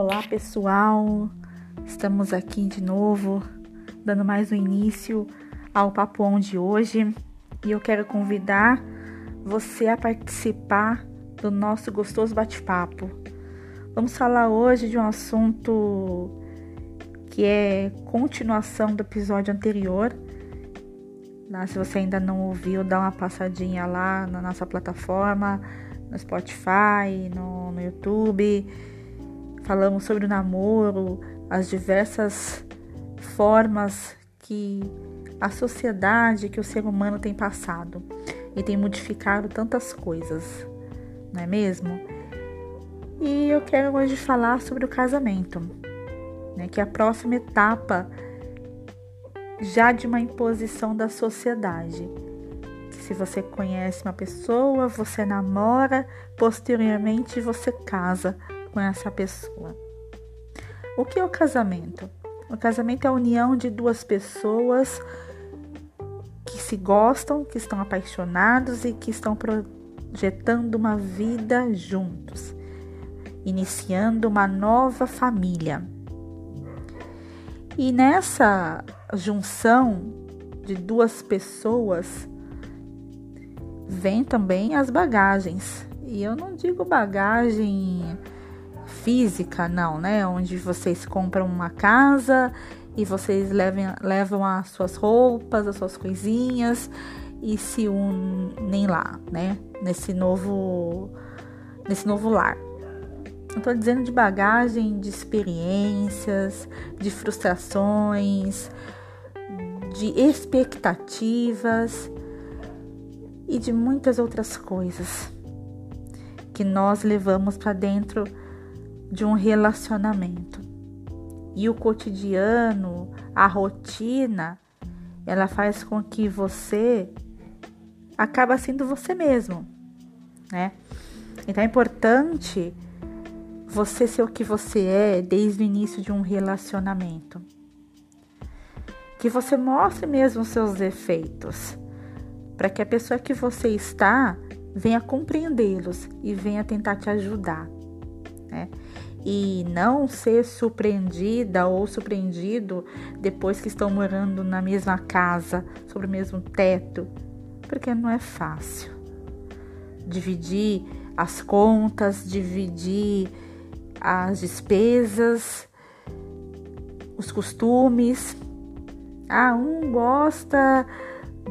Olá pessoal, estamos aqui de novo, dando mais um início ao Papo On de hoje e eu quero convidar você a participar do nosso gostoso bate-papo. Vamos falar hoje de um assunto que é continuação do episódio anterior. Lá, se você ainda não ouviu, dá uma passadinha lá na nossa plataforma, no Spotify, no, no YouTube Falamos sobre o namoro, as diversas formas que a sociedade, que o ser humano tem passado e tem modificado tantas coisas, não é mesmo? E eu quero hoje falar sobre o casamento, né, que é a próxima etapa já de uma imposição da sociedade. Se você conhece uma pessoa, você namora, posteriormente você casa com essa pessoa. O que é o casamento? O casamento é a união de duas pessoas que se gostam, que estão apaixonados e que estão projetando uma vida juntos, iniciando uma nova família. E nessa junção de duas pessoas vem também as bagagens. E eu não digo bagagem física, não, né? Onde vocês compram uma casa e vocês levam, levam as suas roupas, as suas coisinhas e se unem lá, né? Nesse novo, nesse novo lar. Eu tô dizendo de bagagem, de experiências, de frustrações, de expectativas e de muitas outras coisas que nós levamos para dentro de um relacionamento. E o cotidiano, a rotina, ela faz com que você acaba sendo você mesmo, né? Então é importante você ser o que você é desde o início de um relacionamento. Que você mostre mesmo os seus defeitos, para que a pessoa que você está venha compreendê-los e venha tentar te ajudar né? E não ser surpreendida ou surpreendido depois que estão morando na mesma casa, sobre o mesmo teto, porque não é fácil. Dividir as contas, dividir as despesas, os costumes. Ah, um gosta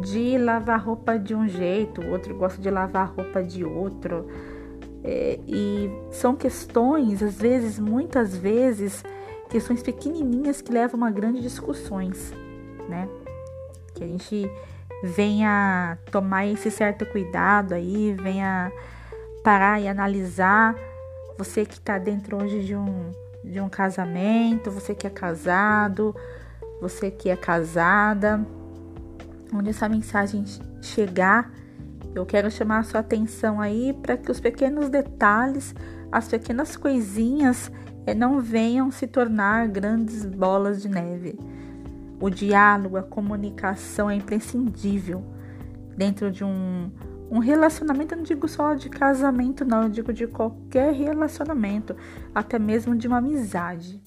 de lavar roupa de um jeito, o outro gosta de lavar roupa de outro. É, e são questões, às vezes, muitas vezes, questões pequenininhas que levam a grandes discussões, né? Que a gente venha tomar esse certo cuidado aí, venha parar e analisar. Você que está dentro hoje de um, de um casamento, você que é casado, você que é casada, onde essa mensagem chegar eu quero chamar a sua atenção aí para que os pequenos detalhes, as pequenas coisinhas eh, não venham se tornar grandes bolas de neve. O diálogo, a comunicação é imprescindível dentro de um, um relacionamento. Eu não digo só de casamento, não, eu digo de qualquer relacionamento, até mesmo de uma amizade,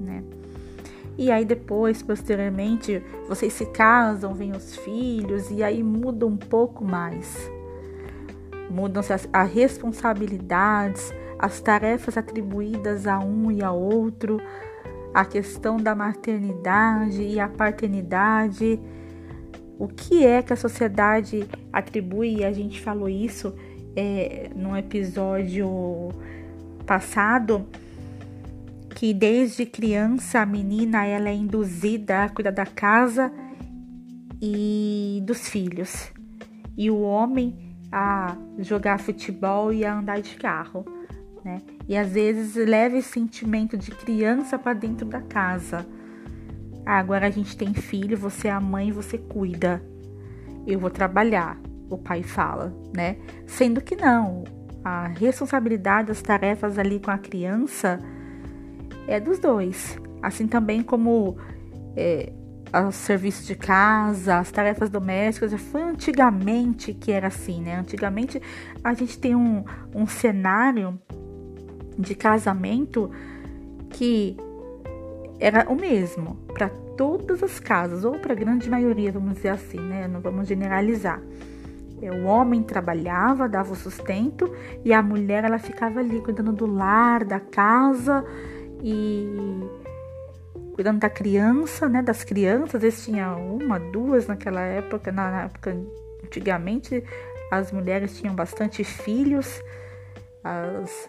né? E aí depois, posteriormente, vocês se casam, vêm os filhos e aí muda um pouco mais. Mudam-se as, as responsabilidades, as tarefas atribuídas a um e a outro, a questão da maternidade e a paternidade. O que é que a sociedade atribui? A gente falou isso é, no episódio passado que desde criança a menina ela é induzida a cuidar da casa e dos filhos e o homem a jogar futebol e a andar de carro, né? E às vezes leva esse sentimento de criança para dentro da casa. Ah, agora a gente tem filho, você é a mãe, você cuida. Eu vou trabalhar, o pai fala, né? Sendo que não, a responsabilidade das tarefas ali com a criança é dos dois. Assim também como é, os serviços de casa, as tarefas domésticas, foi antigamente que era assim, né? Antigamente a gente tem um, um cenário de casamento que era o mesmo para todas as casas, ou para a grande maioria, vamos dizer assim, né? Não vamos generalizar. É, o homem trabalhava, dava o sustento e a mulher ela ficava ali cuidando do lar, da casa e cuidando da criança, né? Das crianças, às vezes tinha uma, duas naquela época, na época antigamente as mulheres tinham bastante filhos, as,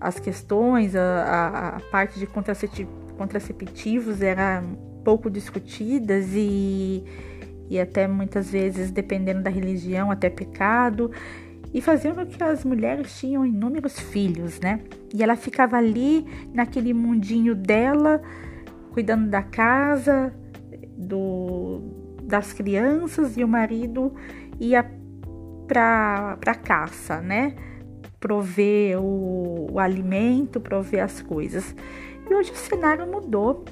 as questões, a, a, parte de contraceptivos eram pouco discutidas e e até muitas vezes, dependendo da religião, até pecado, e faziam com que as mulheres tinham inúmeros filhos, né? E ela ficava ali naquele mundinho dela, cuidando da casa, do, das crianças, e o marido ia para a caça, né? Prover o, o alimento, prover as coisas. E hoje o cenário mudou.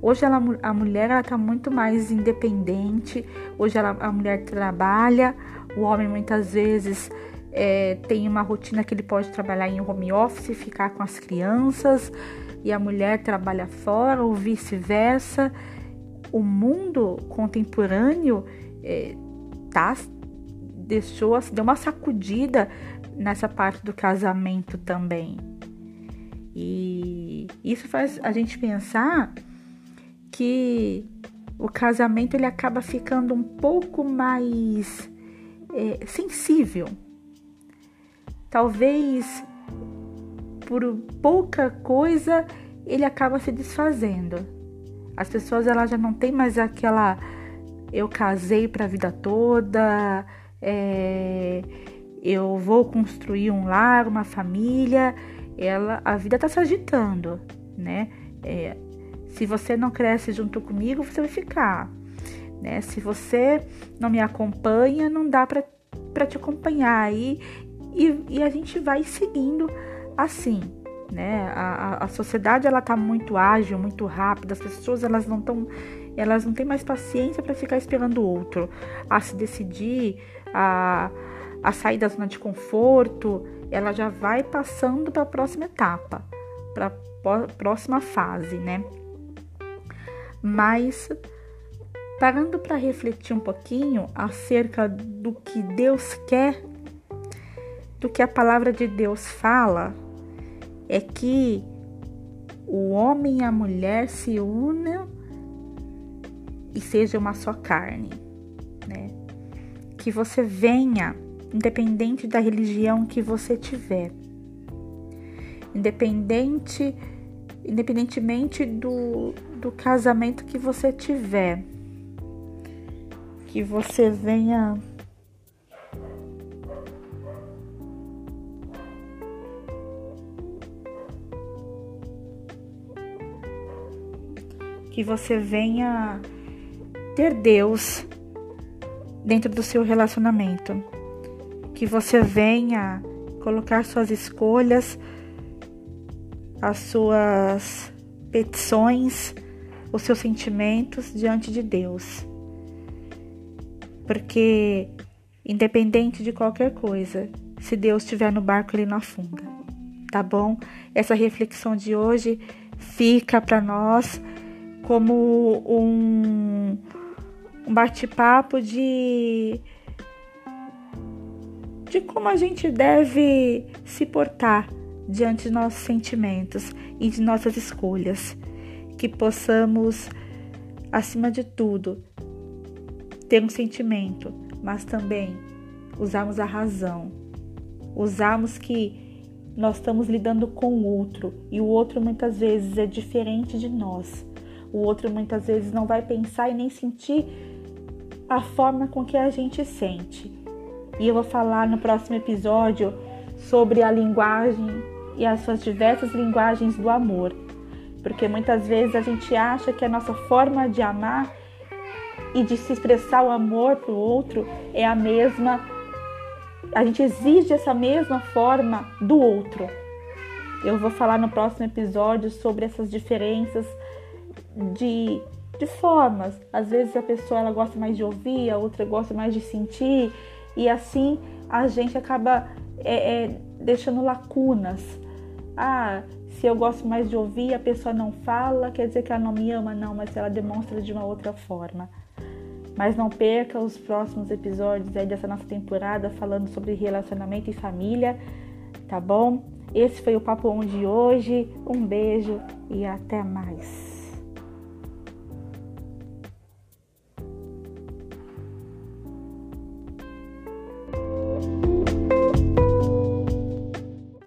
Hoje ela, a mulher está muito mais independente, hoje ela, a mulher trabalha, o homem muitas vezes é, tem uma rotina que ele pode trabalhar em home office, ficar com as crianças, e a mulher trabalha fora, ou vice-versa. O mundo contemporâneo é, tá, deixou, deu uma sacudida nessa parte do casamento também. E isso faz a gente pensar que o casamento ele acaba ficando um pouco mais é, sensível. Talvez por pouca coisa ele acaba se desfazendo. As pessoas elas já não têm mais aquela eu casei para a vida toda, é, eu vou construir um lar, uma família. Ela, a vida está se agitando, né? É, se você não cresce junto comigo, você vai ficar. Né? Se você não me acompanha, não dá para te acompanhar. E, e, e, a gente vai seguindo assim. Né? A, a sociedade ela tá muito ágil, muito rápida. As pessoas elas não estão elas não têm mais paciência para ficar esperando o outro a se decidir, a, a sair da zona de conforto. Ela já vai passando para a próxima etapa, para a próxima fase, né? Mas parando para refletir um pouquinho acerca do que Deus quer, do que a palavra de Deus fala, é que o homem e a mulher se unam e seja uma só carne, né? Que você venha, independente da religião que você tiver, independente, independentemente do, do casamento que você tiver. Que você venha que você venha ter Deus dentro do seu relacionamento. Que você venha colocar suas escolhas, as suas petições os seus sentimentos diante de Deus. Porque, independente de qualquer coisa, se Deus estiver no barco, ele não afunda. Tá bom? Essa reflexão de hoje fica para nós como um, um bate-papo de de como a gente deve se portar diante de nossos sentimentos e de nossas escolhas que possamos, acima de tudo, ter um sentimento, mas também usarmos a razão, usarmos que nós estamos lidando com o outro e o outro muitas vezes é diferente de nós. O outro muitas vezes não vai pensar e nem sentir a forma com que a gente sente. E eu vou falar no próximo episódio sobre a linguagem e as suas diversas linguagens do amor porque muitas vezes a gente acha que a nossa forma de amar e de se expressar o amor para o outro é a mesma, a gente exige essa mesma forma do outro. Eu vou falar no próximo episódio sobre essas diferenças de, de formas. Às vezes a pessoa ela gosta mais de ouvir, a outra gosta mais de sentir, e assim a gente acaba é, é, deixando lacunas Ah, se eu gosto mais de ouvir, a pessoa não fala, quer dizer que ela não me ama, não, mas ela demonstra de uma outra forma. Mas não perca os próximos episódios aí dessa nossa temporada falando sobre relacionamento e família, tá bom? Esse foi o Papo On de hoje. Um beijo e até mais.